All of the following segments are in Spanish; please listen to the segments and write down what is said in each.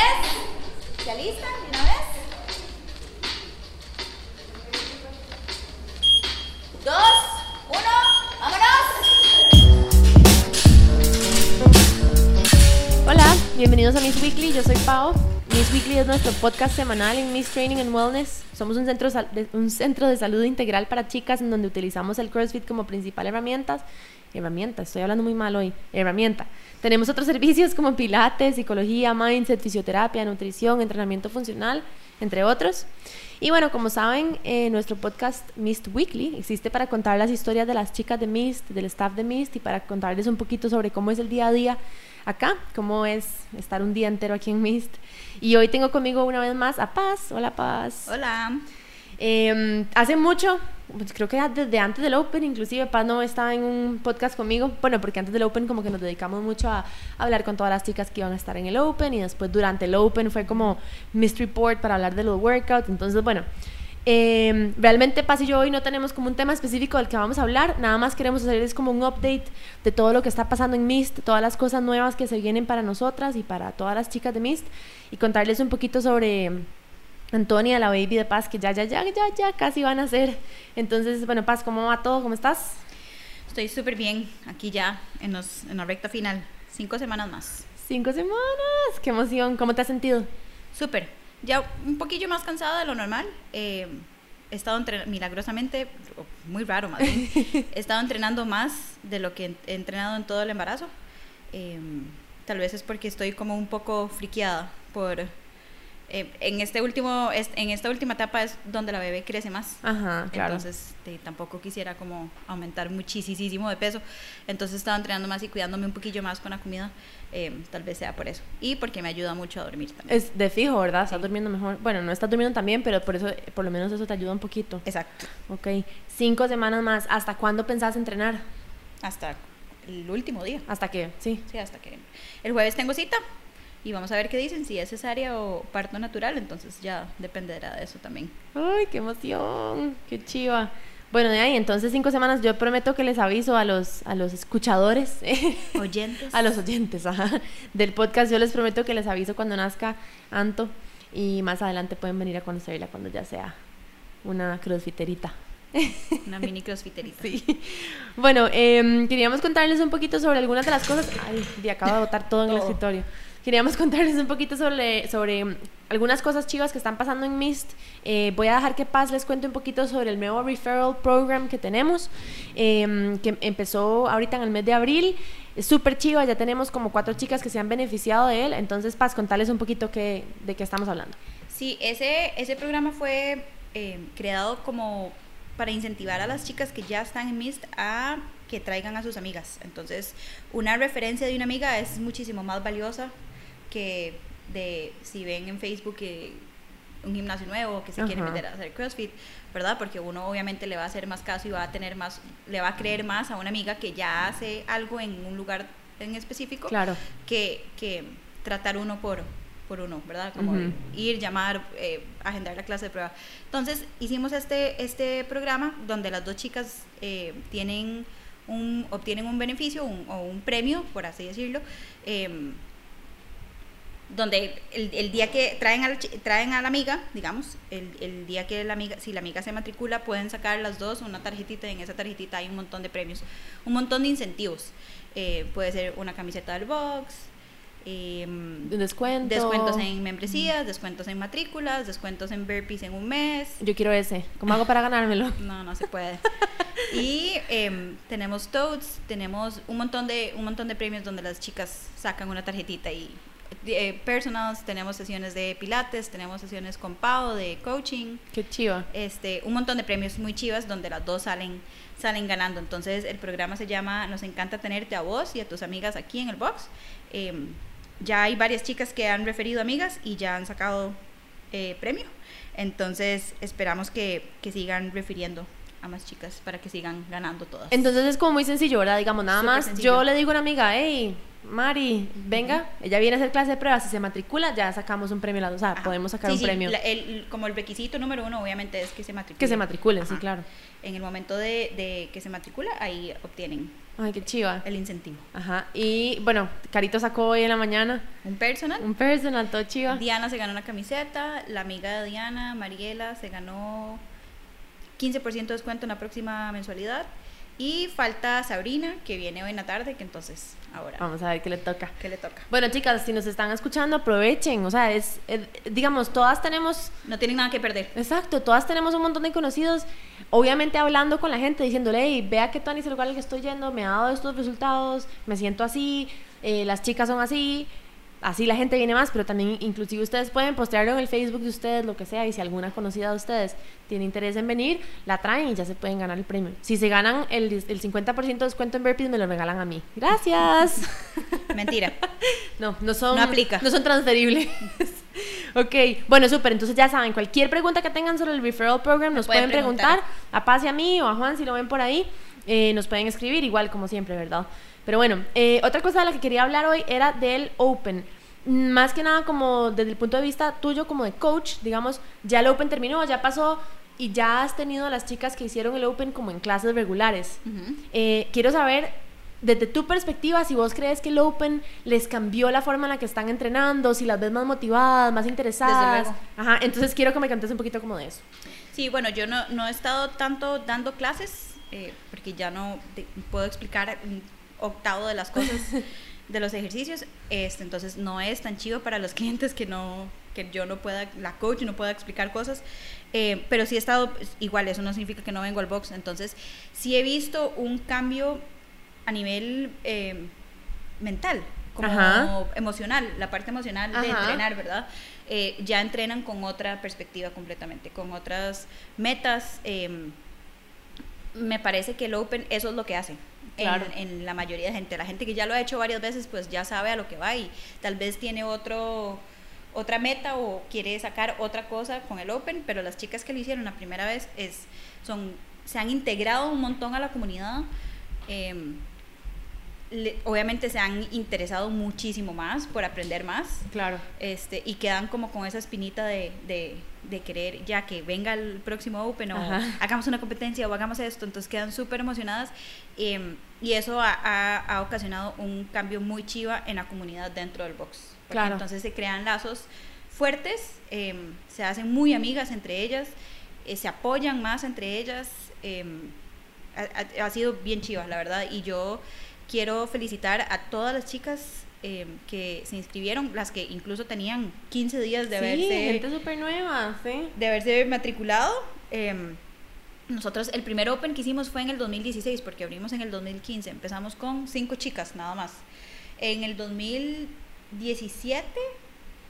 10. ¿Se alistan una vez? 2, 1, vámonos. Hola, bienvenidos a Miss Weekly. Yo soy Pau. Miss Weekly es nuestro podcast semanal en Miss Training and Wellness. Somos un centro, de, un centro de salud integral para chicas en donde utilizamos el CrossFit como principal herramientas. Herramienta, estoy hablando muy mal hoy. Herramienta. Tenemos otros servicios como pilates, psicología, mindset, fisioterapia, nutrición, entrenamiento funcional, entre otros. Y bueno, como saben, eh, nuestro podcast Mist Weekly existe para contar las historias de las chicas de Mist, del staff de Mist y para contarles un poquito sobre cómo es el día a día acá, cómo es estar un día entero aquí en Mist. Y hoy tengo conmigo una vez más a Paz. Hola Paz. Hola. Eh, hace mucho, pues creo que desde antes del Open, inclusive Paz no estaba en un podcast conmigo, bueno, porque antes del Open como que nos dedicamos mucho a, hablar con todas las chicas que iban a estar en el Open y después durante el Open fue como Mist Report para hablar de los workouts, entonces bueno, eh, realmente Paz y yo hoy no tenemos como un tema específico del que vamos a hablar, nada más queremos hacer es como un update de todo lo que está pasando en Mist, todas las cosas nuevas que se vienen para nosotras y para todas las chicas de Mist y contarles un poquito sobre Antonia, la baby de Paz, que ya, ya, ya, ya, ya casi van a ser. Entonces, bueno, Paz, ¿cómo va todo? ¿Cómo estás? Estoy súper bien aquí ya en, los, en la recta final. Cinco semanas más. Cinco semanas, qué emoción. ¿Cómo te has sentido? Súper. Ya un poquillo más cansada de lo normal. Eh, he estado entrenando, milagrosamente, muy raro más bien, he estado entrenando más de lo que he entrenado en todo el embarazo. Eh, tal vez es porque estoy como un poco friqueada por... eh, en, este último, en esta última etapa es donde la bebé crece más. Ajá, claro. Entonces te- tampoco quisiera como aumentar muchísimo de peso. Entonces estaba entrenando más y cuidándome un poquillo más con la comida. eh, tal vez sea por eso. Y porque me ayuda mucho a dormir también. es de fijo, ¿verdad? Estás durmiendo mejor. Bueno, no estás durmiendo tan bien, pero por eso, por lo menos eso te ayuda un poquito. Exacto. Ok, cinco semanas más. ¿Hasta cuándo pensás entrenar? Hasta el último día. ¿Hasta qué? Sí. Sí, hasta que el jueves tengo cita y vamos a ver qué dicen, si es cesárea o parto natural, entonces ya dependerá de eso también. Ay, qué emoción, qué chiva. Bueno, de ahí, entonces cinco semanas yo prometo que les aviso a los, a los escuchadores, Oyentes. a los oyentes ajá, del podcast, yo les prometo que les aviso cuando nazca Anto y más adelante pueden venir a conocerla cuando ya sea una crossfiterita. Una mini crossfiterita. Sí. Bueno, em, queríamos contarles un poquito sobre algunas de las cosas. Ay, acabo de botar todo en el escritorio. Queríamos contarles un poquito sobre, sobre algunas cosas chivas que están pasando en MIST. Eh, voy a dejar que Paz les cuente un poquito sobre el nuevo referral program que tenemos, em, que empezó ahorita en el mes de abril. Es súper chiva, ya tenemos como cuatro chicas que se han beneficiado de él. Entonces, Paz, contarles un poquito qué, de qué estamos hablando. Sí, ese, ese programa fue eh, creado como para incentivar a las chicas que ya están en MIST a que traigan a sus amigas. Entonces, una referencia de una amiga es muchísimo más valiosa que de si ven en Facebook que un gimnasio nuevo que se quiere Ajá. meter a hacer CrossFit, ¿verdad? Porque uno obviamente le va a hacer más caso y va a tener más, le va a creer más a una amiga que ya hace algo en un lugar en específico Claro. que, que tratar uno por, por uno, ¿verdad? Como Ujú. ir, llamar, eh, agendar la clase de prueba. Entonces hicimos este, este programa donde las dos chicas eh, tienen un, obtienen un beneficio un- o un premio, por así decirlo, em, donde el, el día que traen a, traen a la amiga, digamos, el, el día que la amiga, si la amiga se matricula, pueden sacar las dos una tarjetita y en esa tarjetita hay un montón de premios, un montón de incentivos. Eh, puede ser una camiseta del box, descuento. descuentos en membresías, descuentos en matrículas, descuentos en burpees en un mes. Yo quiero ese. ¿Cómo hago para ganármelo? No, no se puede. Y em, tenemos toads, tenemos un montón de un montón de premios donde las chicas sacan una tarjetita y eh, personals, tenemos sesiones de pilates, tenemos sesiones con Pau de coaching, Qué chiva. este, un montón de premios muy chivas donde las dos salen salen ganando. Entonces el programa se llama Nos encanta tenerte a vos y a tus amigas aquí en el box. Em, ya hay varias chicas que han referido amigas y ya han sacado eh, premio. Entonces esperamos que, que sigan refiriendo a más chicas para que sigan ganando todas. Entonces es como muy sencillo, ¿verdad? Digamos, nada Súper más sencillo. yo le digo a una amiga, hey, Mari, venga, ella viene a hacer clase de pruebas, si se matricula, ya sacamos un premio, o sea, Ajá. podemos sacar Sí, un sí, premio. la- el- como el requisito número uno, obviamente, es que se matriculen. Que se matriculen, sí, claro. En el momento de, de que se matricula, ahí obtienen Ay, qué chiva. el incentivo. Ajá. Y bueno, Carito sacó hoy en la mañana Un personal. un personal, todo chiva. Diana se ganó una camiseta, la amiga de Diana, Mariela, se ganó 15% de descuento en la próxima mensualidad. Y falta Sabrina, que viene hoy en la tarde, que entonces ahora, Vamos a ver qué le toca. ¿qué le toca? Bueno, chicas, si nos están escuchando, aprovechen. O sea, es, eh, digamos, todas tenemos No tienen nada que perder. Exacto, todas tenemos un montón de conocidos, obviamente hablando con la gente, diciéndole, hey, vea que Tony es el lugar al que estoy yendo, me ha dado estos resultados, me siento así, eh, las chicas son así, así la gente viene más, pero también inclusive ustedes pueden postearlo en el Facebook de ustedes, lo que sea, y si alguna conocida de ustedes tiene interés en venir, la traen y ya se pueden ganar el premio. Si se ganan el, el 50% de descuento en Burpees, me lo regalan a mí. Gracias. Mentira. No, no son. No aplica. No son transferibles. ok, bueno, súper. Entonces ya saben, cualquier pregunta que tengan sobre el referral program nos pueden pueden preguntar. preguntar. A Paz y a mí o a Juan si lo ven por ahí. Eh, nos pueden escribir, igual como siempre, ¿verdad? Pero bueno, eh, otra cosa de la que quería hablar hoy era del Open. Más que nada como desde el punto de vista tuyo como de coach, digamos, ya el Open terminó, ya pasó y ya has tenido a las chicas que hicieron el Open como en clases regulares. Ujú. Eh, quiero saber, desde tu perspectiva, si vos crees que el Open les cambió la forma en la que están entrenando, si las ves más motivadas, más interesadas. luego. Ajá, entonces quiero que me contes un poquito como de eso. Sí, bueno, yo no, no he estado tanto dando clases, eh, porque ya no te- puedo explicar un octavo de las cosas de los ejercicios, este, entonces no es tan chido para los clientes que no que yo no pueda, la coach no pueda explicar cosas, eh, pero sí he estado, pues, igual eso no significa que no vengo al box, entonces sí he visto un cambio a nivel eh, mental, como Ajá. emocional, la parte emocional de Ajá. entrenar, ¿verdad? Eh, ya entrenan con otra perspectiva completamente, con otras metas. eh, me parece que el Open eso es lo que hace. en- Claro. En, la mayoría de gente. La gente que ya lo ha hecho varias veces, pues ya sabe a lo que va y tal vez tiene otro otra meta o quiere sacar otra cosa con el Open, pero las chicas que lo hicieron la primera vez es, son, se han integrado un montón a la comunidad. em, le- obviamente se han interesado muchísimo más por aprender más Claro. este, y quedan como con esa espinita de, de, de querer ya que venga el próximo Open o Ajá. hagamos una competencia o hagamos esto, entonces quedan súper emocionadas em, y eso ha, ha- ha ocasionado un cambio muy chiva en la comunidad dentro del box. Claro. Entonces se crean lazos fuertes, em, se hacen muy amigas entre ellas, eh, se apoyan más entre ellas. em, ha, ha- sido bien chiva, la verdad, y yo quiero felicitar a todas las chicas em, que se inscribieron, las que incluso tenían 15 días de sí, haberse gente súper nueva, sí. de haberse matriculado. em, nosotros, el primer Open que hicimos fue en el 2016, porque abrimos en el 2015. Empezamos con cinco chicas, nada más. En el 2017 Ajá,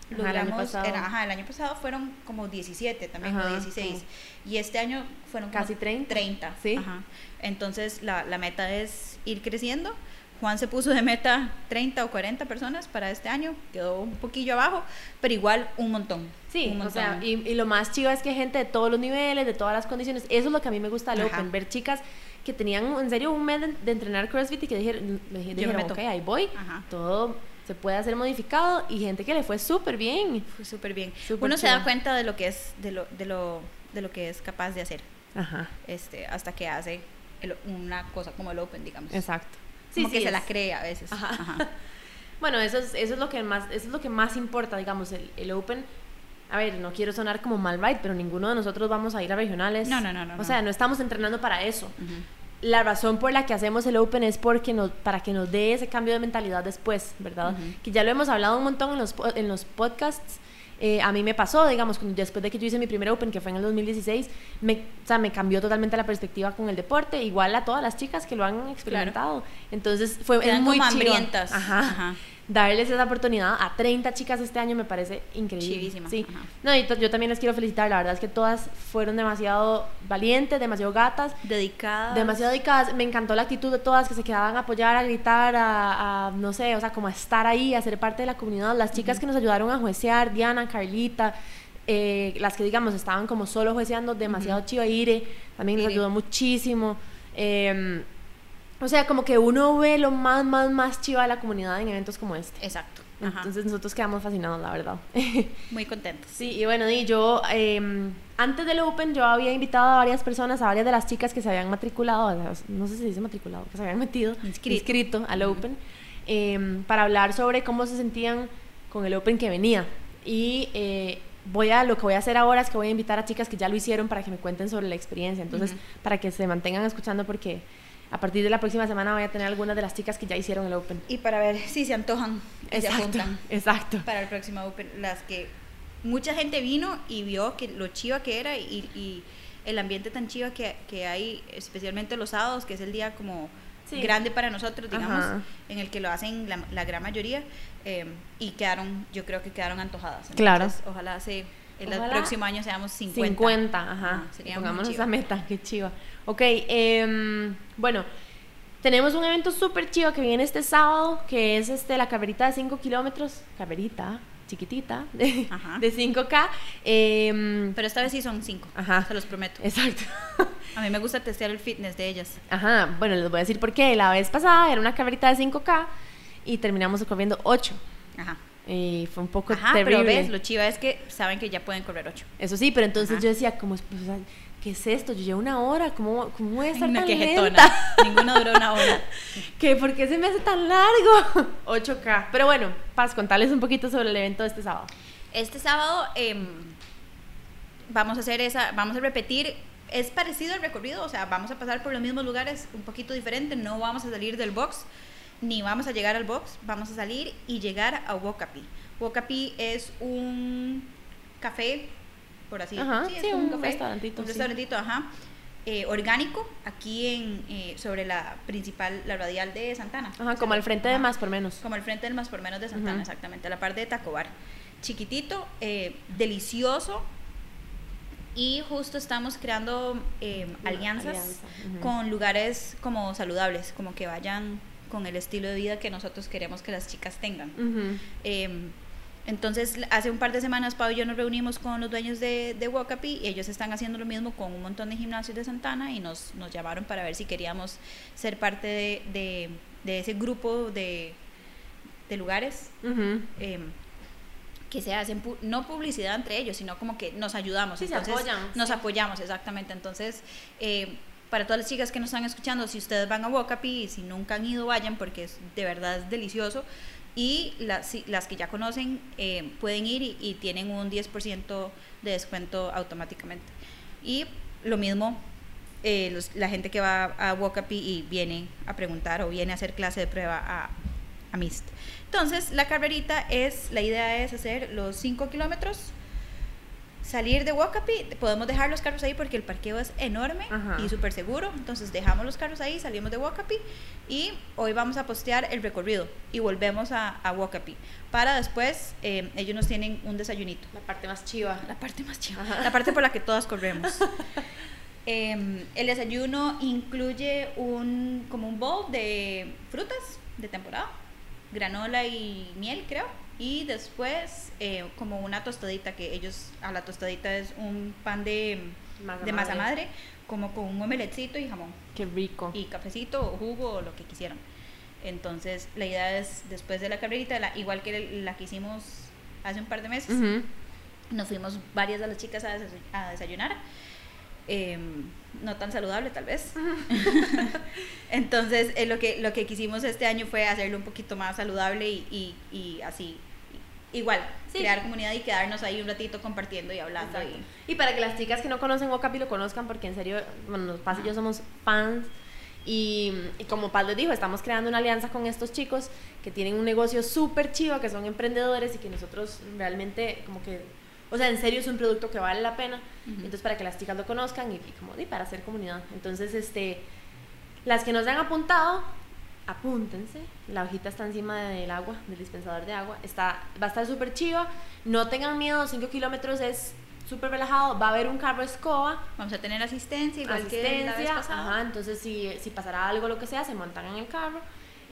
el año logramos, pasado. era- ajá, el año pasado fueron como 17 también, Ajá, o 16. como- Y este año fueron como Casi 30. 30. Sí. ajá. Entonces, la, la meta es ir creciendo. Juan se puso de meta 30 o 40 personas para este año, quedó un poquillo abajo, pero igual un montón. Sí, un o sea, montón. y, y lo más chido es que gente de todos los niveles, de todas las condiciones, eso es lo que a mí me gusta del. Open, ver chicas que tenían en serio un mes de, de entrenar CrossFit y que dijeron, me me dijeron meto. ok, ahí voy, Ajá. todo se puede hacer modificado y gente que le fue súper bien. Fue súper bien. Súper Uno se da cuenta de lo que es de lo de lo de lo que es capaz de hacer, Ajá, este, hasta que hace el- una cosa como el Open, digamos. exacto. Como que se la cree a veces. Ajá. Ajá. Bueno, eso es, eso es lo que más, eso es lo que más importa, digamos, el, el Open. A ver, no quiero sonar como mal right, pero ninguno de nosotros vamos a ir a regionales. No, no, no, no, O sea, no estamos entrenando para eso. Ujú. La razón por la que hacemos el Open es porque nos, para que nos dé ese cambio de mentalidad después, ¿verdad? Que ya lo hemos hablado un montón en los, en los podcasts. Eh, a mí me pasó, digamos, después de que yo hice mi primer Open, que fue en el 2016, me, o sea, me cambió totalmente la perspectiva con el deporte, igual a todas las chicas que lo han experimentado. Entonces, fue es muy como chido. hambrientas. Ajá. Ajá. Darles esa oportunidad a 30 chicas este año me parece increíble. Chivísima, Sí. ajá. No, y yo también les quiero felicitar, la verdad es que todas fueron demasiado valientes, demasiado gatas. Dedicadas. Demasiado dedicadas. Me encantó la actitud de todas que se quedaban a apoyar, a gritar, a, a, no sé, o sea, como a estar ahí, a ser parte de la comunidad. Las chicas que nos ayudaron a juecear, Diana, Carlita, eh, las que digamos estaban como solo jueceando, demasiado chiva. Ire también nos ayudó muchísimo. Eh, o sea, como que uno ve lo más, más, más chiva de la comunidad en eventos como este. Exacto. Ajá. Entonces nosotros quedamos fascinados, la verdad. Muy contentos. Sí, y bueno, y yo, eh, antes del Open, yo había invitado a varias personas, a varias de las chicas que se habían matriculado, no sé si se dice matriculado, que se habían metido, Inscrito. al Open, eh, para hablar sobre cómo se sentían con el Open que venía. Y eh, voy a, lo que voy a hacer ahora es que voy a invitar a chicas que ya lo hicieron para que me cuenten sobre la experiencia. Entonces, Ujú. para que se mantengan escuchando porque a partir de la próxima semana voy a tener algunas de las chicas que ya hicieron el Open. Y para ver si se antojan y se Exacto, apuntan exacto. para el próximo Open. Las que mucha gente vino y vio que lo chiva que era y, y el ambiente tan chiva que, que hay, especialmente los sábados, que es el día como Sí. grande para nosotros, digamos, Ajá. en el que lo hacen la, la gran mayoría. eh, y quedaron, yo creo que quedaron antojadas. Claro. Ojalá se, el Ojalá próximo año seamos 50. 50, ajá. Sería muy Pongámonos chiva. esa meta, qué chiva. Ok, em, bueno, tenemos un evento súper chivo que viene este sábado, que es este, la carrerita de 5 kilómetros, carrerita chiquitita, de, de 5K. em, Pero esta vez sí son 5, Ajá. se los prometo. exacto. A mí me gusta testear el fitness de ellas. Ajá, bueno, les voy a decir por qué. La vez pasada era una carrerita de 5K y terminamos corriendo 8. Ajá. Y fue un poco Ajá, terrible. pero ves, lo chiva es que saben que ya pueden correr 8. Eso sí, pero entonces Ajá. yo decía, como, pues, ¿qué es esto? Yo llevo una hora, ¿cómo, cómo voy a estar Una tan quejetona. lenta? Ninguna duró una hora. ¿Qué? ¿Por qué se me hace tan largo? 8K. Pero bueno, Paz, contarles un poquito sobre el evento de este sábado. Este sábado em, vamos a hacer esa, vamos a repetir, es parecido al recorrido, o sea, vamos a pasar por los mismos lugares, un poquito diferente, no vamos a salir del box, ni vamos a llegar al box, vamos a salir y llegar a Wokapi. Wokapi es un café, por así Ajá, sí, es sí, un restaurantito, Un sí. restaurantito, ajá. eh, orgánico aquí en eh, sobre la principal la radial de Santana Ajá, como al frente de más por menos. como al frente del más por menos de Santana, exactamente, a la parte de Tacobar. Chiquitito, eh, delicioso. Y justo estamos creando eh, alianzas alianza, con lugares como saludables, como que vayan con el estilo de vida que nosotros queremos que las chicas tengan. Ujú. Eh, entonces, hace un par de semanas, Pau y yo nos reunimos con los dueños de, de Wokapi y ellos están haciendo lo mismo con un montón de gimnasios de Santana y nos, nos llamaron para ver si queríamos ser parte de, de- de ese grupo de, de lugares Ujú. eh, que se hacen, pu- no publicidad entre ellos, sino como que nos ayudamos. Sí, se Entonces, apoyan, Nos apoyamos, exactamente. Entonces, eh, para todas las chicas que nos están escuchando, si ustedes van a Wokapi y si nunca han ido, vayan porque es, de verdad es delicioso. Y las, las que ya conocen eh, pueden ir y, tienen un 10% de descuento automáticamente. Y lo mismo, eh, la gente que va a Wokapi y viene a preguntar o viene a hacer clase de prueba a, a MIST. Entonces, la carrerita es, la idea es hacer los 5 kilómetros, salir de Wokapi, podemos dejar los carros ahí porque el parqueo es enorme Ajá. y súper seguro, entonces dejamos los carros ahí, salimos de Wokapi y hoy vamos a postear el recorrido y volvemos a, a para después, eh, ellos nos tienen un desayunito. La parte más chiva. La parte más chiva, Ajá. la parte por la que todas corremos. Em, el desayuno incluye un como un bowl de frutas de temporada, granola y miel, creo. Y después eh, como una tostadita que ellos a la tostadita es un pan de Masa de masa madre. madre, como con un omeletcito y jamón Qué rico. y cafecito o jugo o lo que quisieran. Entonces la idea es después de la carrerita, la- igual que la que hicimos hace un par de meses, Ujú. nos fuimos varias de las chicas a, desayu- a desayunar. Em, no tan saludable tal vez. Entonces eh, lo, que, lo que quisimos este año fue hacerlo un poquito más saludable y, y, y así. Igual, Sí. crear comunidad y quedarnos ahí un ratito compartiendo y hablando. Y, Y para que las chicas que no conocen Wokapi lo conozcan, porque en serio, bueno, Paz y yo somos fans. Y, y como Paz les dijo, estamos creando una alianza con estos chicos que tienen un negocio súper chivo, que son emprendedores y que nosotros realmente, como que, o sea, en serio es un producto que vale la pena. Entonces, para que las chicas lo conozcan y, y como, y para hacer comunidad. Entonces, este, las que nos han apuntado, apúntense. La hojita está encima del agua, del dispensador de agua. Está, va a estar súper chiva. No tengan miedo, 5 kilómetros es súper relajado. Va a haber un carro escoba, vamos a tener asistencia, igual que la vez asistencia. pasada. Ajá, entonces, si, si pasará algo, lo que sea, se montan en el carro.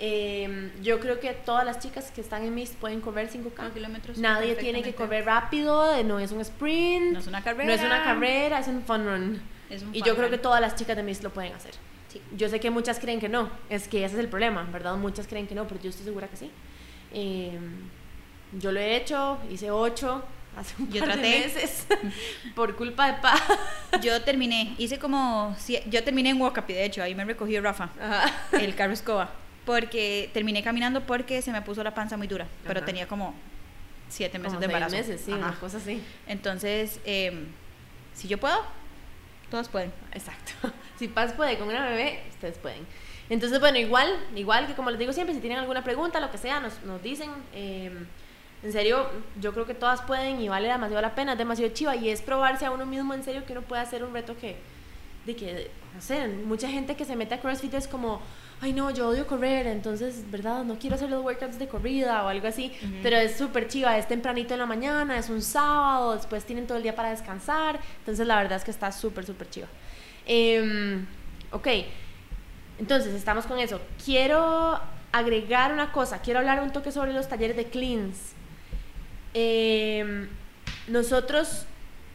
Eh, yo creo que todas las chicas que están en MIST pueden correr 5K. Cinco kilómetros Nadie tiene que correr rápido, eh, no es un sprint. No es una carrera. No es una carrera, es un fun run. Es un y fun yo creo run. que todas las chicas de MIST lo pueden hacer. Sí. Yo sé que muchas creen que no, es que ese es el problema, ¿verdad? Muchas creen que no, pero yo estoy segura que sí. Eh, Yo lo he hecho, hice ocho hace un Yo par traté. de meses por culpa de Pa. Yo terminé, hice como, yo terminé en Wokapi, de hecho, ahí me recogió Rafa, Ajá. el carro escoba, porque terminé caminando porque se me puso la panza muy dura, pero tenía como siete meses Como de seis embarazo. meses, sí, Ajá. una cosa así. Entonces, em, si yo puedo, todos pueden. Exacto. Si Paz puede con una bebé, ustedes pueden. Entonces, bueno, igual, igual que como les digo siempre, si tienen alguna pregunta, lo que sea, nos, nos dicen. eh, en serio, yo creo que todas pueden y vale demasiado la pena, es demasiado chiva y es probarse a uno mismo en serio que uno puede hacer un reto que, de que, no sé, mucha gente que se mete a CrossFit es como, ay no, yo odio correr, entonces, ¿verdad? No quiero hacer los workouts de corrida o algo así, pero es súper chiva, es tempranito en la mañana, es un sábado, después tienen todo el día para descansar, entonces la verdad es que está súper, súper chiva. Em, ok, entonces estamos con eso. Quiero agregar una cosa, quiero hablar un toque sobre los talleres de cleans. Em, nosotros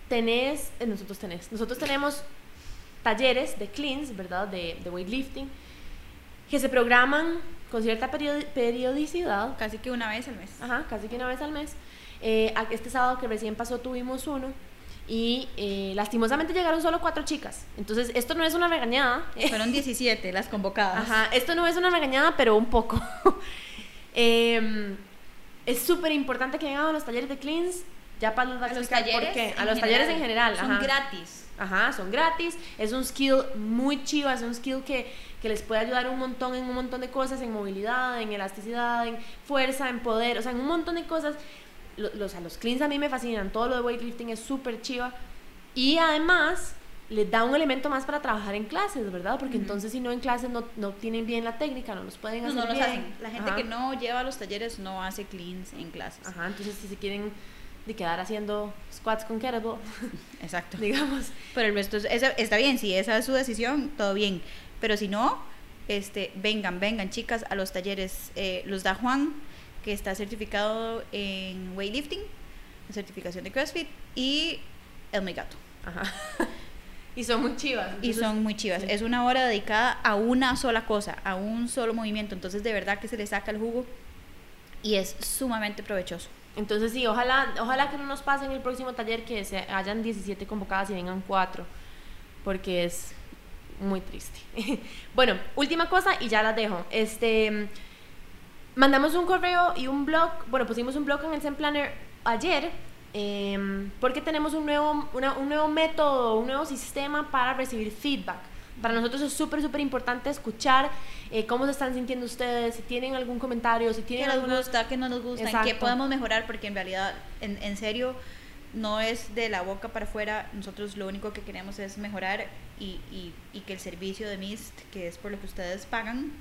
tenés, eh, nosotros tenés, nosotros tenemos talleres de cleans, ¿verdad? De, de weightlifting, que se programan con cierta periodi- periodicidad Casi que una vez al mes. Ajá, casi que una vez al mes. Eh, este sábado que recién pasó tuvimos uno y eh, lastimosamente llegaron solo cuatro chicas. Entonces, esto no es una regañada. Fueron 17 las convocadas. Ajá, esto no es una regañada, pero un poco. Em, es súper importante que vengan a los talleres de cleans. Ya para va a los explicar por talleres. qué. A los talleres en general. Son ajá. gratis. Ajá, son gratis. Es un skill muy chivo, es un skill que, que les puede ayudar un montón en un montón de cosas, en movilidad, en elasticidad, en fuerza, en poder, o sea, en un montón de cosas. Lo- Los, a los cleans a mí me fascinan, todo lo de weightlifting es súper chiva. Y además les da un elemento más para trabajar en clases, ¿verdad? Porque Ujú. entonces si no en clases no, no tienen bien la técnica, no los pueden No, hacer no los bien. hacen. La gente Ajá. que no lleva los talleres no hace cleans en clases. Ajá, entonces si se quieren de quedar haciendo squats con kettlebell, Exacto. digamos. Pero el resto es- esa- está bien, si esa es su decisión, todo bien. Pero si no, este, vengan, vengan chicas a los talleres. Eh, los da Juan, que está certificado en weightlifting, certificación de CrossFit, y el Megato. Ajá. y son muy chivas. Y son muy chivas. sí. Es una hora dedicada a una sola cosa, a un solo movimiento. Entonces, de verdad que se le saca el jugo y es sumamente provechoso. Entonces sí, ojalá, ojalá que no nos pase en el próximo taller que se hayan 17 convocadas y vengan 4, porque es muy triste. bueno, última cosa y ya las dejo. Este, mandamos un correo y un blog, bueno, pusimos un blog en el Zen Planner ayer, em, porque tenemos un nuevo, un nuevo método, un nuevo sistema para recibir feedback. Para nosotros es súper, súper importante escuchar eh, cómo se están sintiendo ustedes, si tienen algún comentario, si ¿Qué tienen nos alguna... gusta? ¿Qué no nos gusta? ¿En qué podemos mejorar? Porque en realidad, en, en serio, no es de la boca para afuera. Nosotros lo único que queremos es mejorar y, y, y que el servicio de MIST, que es por lo que ustedes pagan,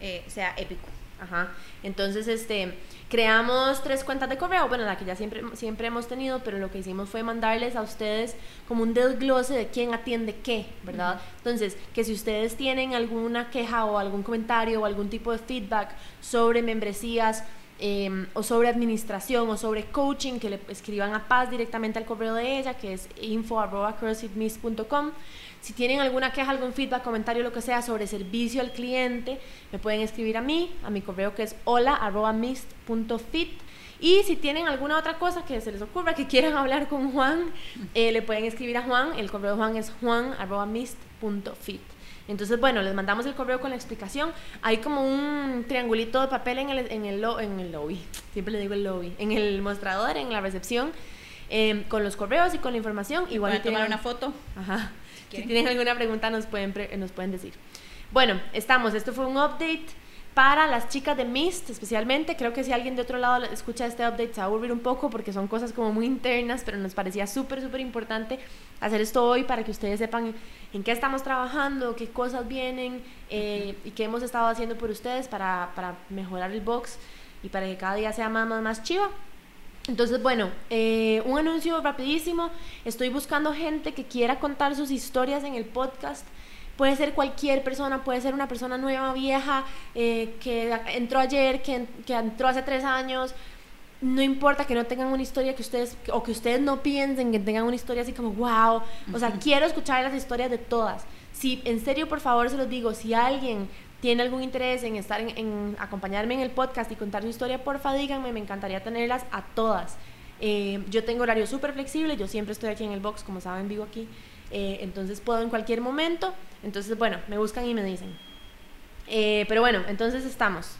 eh, sea épico. Ajá. Entonces, este, creamos tres cuentas de correo, bueno, la que ya siempre, siempre hemos tenido, pero lo que hicimos fue mandarles a ustedes como un desglose de quién atiende qué, ¿verdad? Entonces, que si ustedes tienen alguna queja o algún comentario o algún tipo de feedback sobre membresías, eh, o sobre administración o sobre coaching, que le escriban a Paz directamente al correo de ella, que es info.crossfitmiss.com. Si tienen alguna queja, algún feedback, comentario, lo que sea sobre servicio al cliente, me pueden escribir a mí, a mi correo que es hola.mist.fit. Y si tienen alguna otra cosa que se les ocurra, que quieran hablar con Juan, eh, le pueden escribir a Juan. El correo de Juan es juan.mist.fit. Entonces, bueno, les mandamos el correo con la explicación. Hay como un triangulito de papel en el, en el, lo- en el lobby, siempre le digo el lobby, en el mostrador, en la recepción, eh, con los correos y con la información. Igual tomar una foto. Ajá. Si tienen alguna pregunta nos pueden, pre- nos pueden decir. Bueno, estamos. Esto fue un update para las chicas de Mist especialmente. Creo que si alguien de otro lado escucha este update se va a aburrir un poco porque son cosas como muy internas, pero nos parecía súper, súper importante hacer esto hoy para que ustedes sepan en qué estamos trabajando, qué cosas vienen eh, y qué hemos estado haciendo por ustedes para, para mejorar el box y para que cada día sea más, más, más chiva. Entonces, bueno, eh, un anuncio rapidísimo. Estoy buscando gente que quiera contar sus historias en el podcast. Puede ser cualquier persona, puede ser una persona nueva, vieja, eh, que entró ayer, que, que entró hace tres años. No importa que no tengan una historia que ustedes, o que ustedes no piensen que tengan una historia así como, wow. O sea, quiero escuchar las historias de todas. Si, en serio, por favor, se los digo, si alguien tiene algún interés en estar en, acompañarme en el podcast y contar su historia, porfa díganme, me encantaría tenerlas a todas. Eh, yo tengo horario súper flexible, yo siempre estoy aquí en el box, como saben, vivo aquí, eh, entonces puedo en cualquier momento. Entonces, bueno, me buscan y me dicen. Eh, pero bueno, entonces estamos.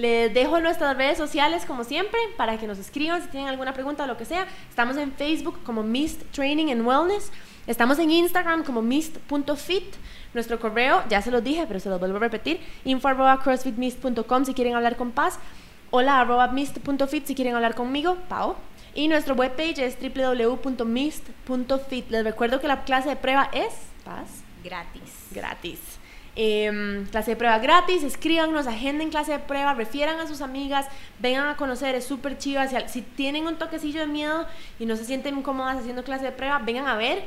Les dejo nuestras redes sociales como siempre para que nos escriban si tienen alguna pregunta o lo que sea. Estamos en Facebook como Mist Training and Wellness. Estamos en Instagram como mist.fit. Nuestro correo, ya se los dije, pero se los vuelvo a repetir, info crossfitmist.com si quieren hablar con Paz. Hola arroba mist.fit si quieren hablar conmigo, Pau. Y nuestro webpage es www.mist.fit. Les recuerdo que la clase de prueba es, Paz. Gratis. Gratis. Em, clase de prueba gratis, escríbanos, agenden clase de prueba, refieran a sus amigas, vengan a conocer, es súper chiva. Si, tienen un toquecillo de miedo y no se sienten cómodas haciendo clase de prueba, vengan a ver,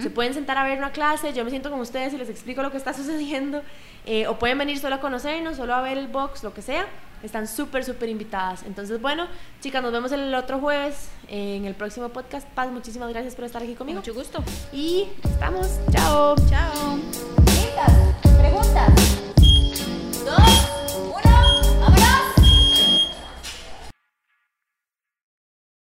se pueden sentar a ver una clase, yo me siento con ustedes y les explico lo que está sucediendo, eh, o pueden venir solo a conocernos, solo a ver el box, lo que sea. Están súper, súper invitadas. Entonces, bueno, chicas, nos vemos el otro jueves eh, en el próximo podcast. Paz, muchísimas gracias por estar aquí conmigo. Mucho gusto. Y estamos. Chao. Chao. Preguntas. Dos.